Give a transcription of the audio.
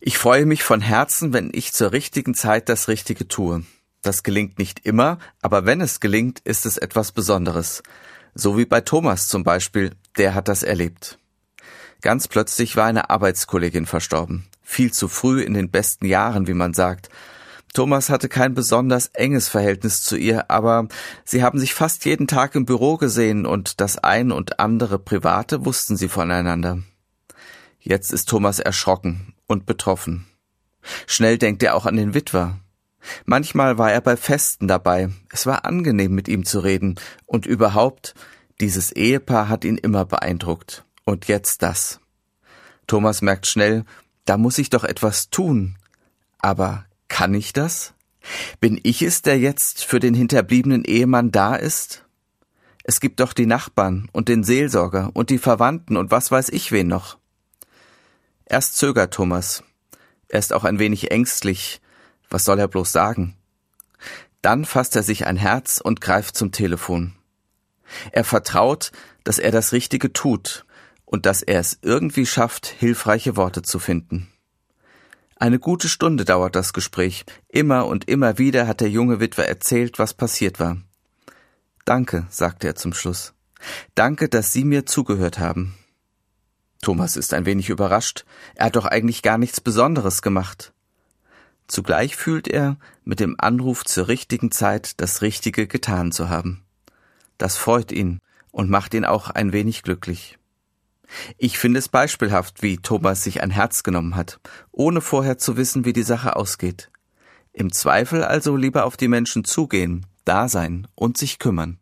Ich freue mich von Herzen, wenn ich zur richtigen Zeit das Richtige tue. Das gelingt nicht immer, aber wenn es gelingt, ist es etwas Besonderes. So wie bei Thomas zum Beispiel, der hat das erlebt. Ganz plötzlich war eine Arbeitskollegin verstorben. Viel zu früh in den besten Jahren, wie man sagt. Thomas hatte kein besonders enges Verhältnis zu ihr, aber sie haben sich fast jeden Tag im Büro gesehen und das ein und andere Private wussten sie voneinander. Jetzt ist Thomas erschrocken und betroffen. Schnell denkt er auch an den Witwer. Manchmal war er bei Festen dabei. Es war angenehm, mit ihm zu reden. Und überhaupt, dieses Ehepaar hat ihn immer beeindruckt. Und jetzt das. Thomas merkt schnell, da muss ich doch etwas tun. Aber kann ich das? Bin ich es, der jetzt für den hinterbliebenen Ehemann da ist? Es gibt doch die Nachbarn und den Seelsorger und die Verwandten und was weiß ich wen noch. Erst zögert Thomas. Er ist auch ein wenig ängstlich. Was soll er bloß sagen? Dann fasst er sich ein Herz und greift zum Telefon. Er vertraut, dass er das Richtige tut und dass er es irgendwie schafft, hilfreiche Worte zu finden. Eine gute Stunde dauert das Gespräch. Immer und immer wieder hat der junge Witwer erzählt, was passiert war. Danke, sagte er zum Schluss. Danke, dass Sie mir zugehört haben. Thomas ist ein wenig überrascht. Er hat doch eigentlich gar nichts Besonderes gemacht. Zugleich fühlt er, mit dem Anruf zur richtigen Zeit das Richtige getan zu haben. Das freut ihn und macht ihn auch ein wenig glücklich. Ich finde es beispielhaft, wie Thomas sich ein Herz genommen hat, ohne vorher zu wissen, wie die Sache ausgeht. Im Zweifel also lieber auf die Menschen zugehen, da sein und sich kümmern.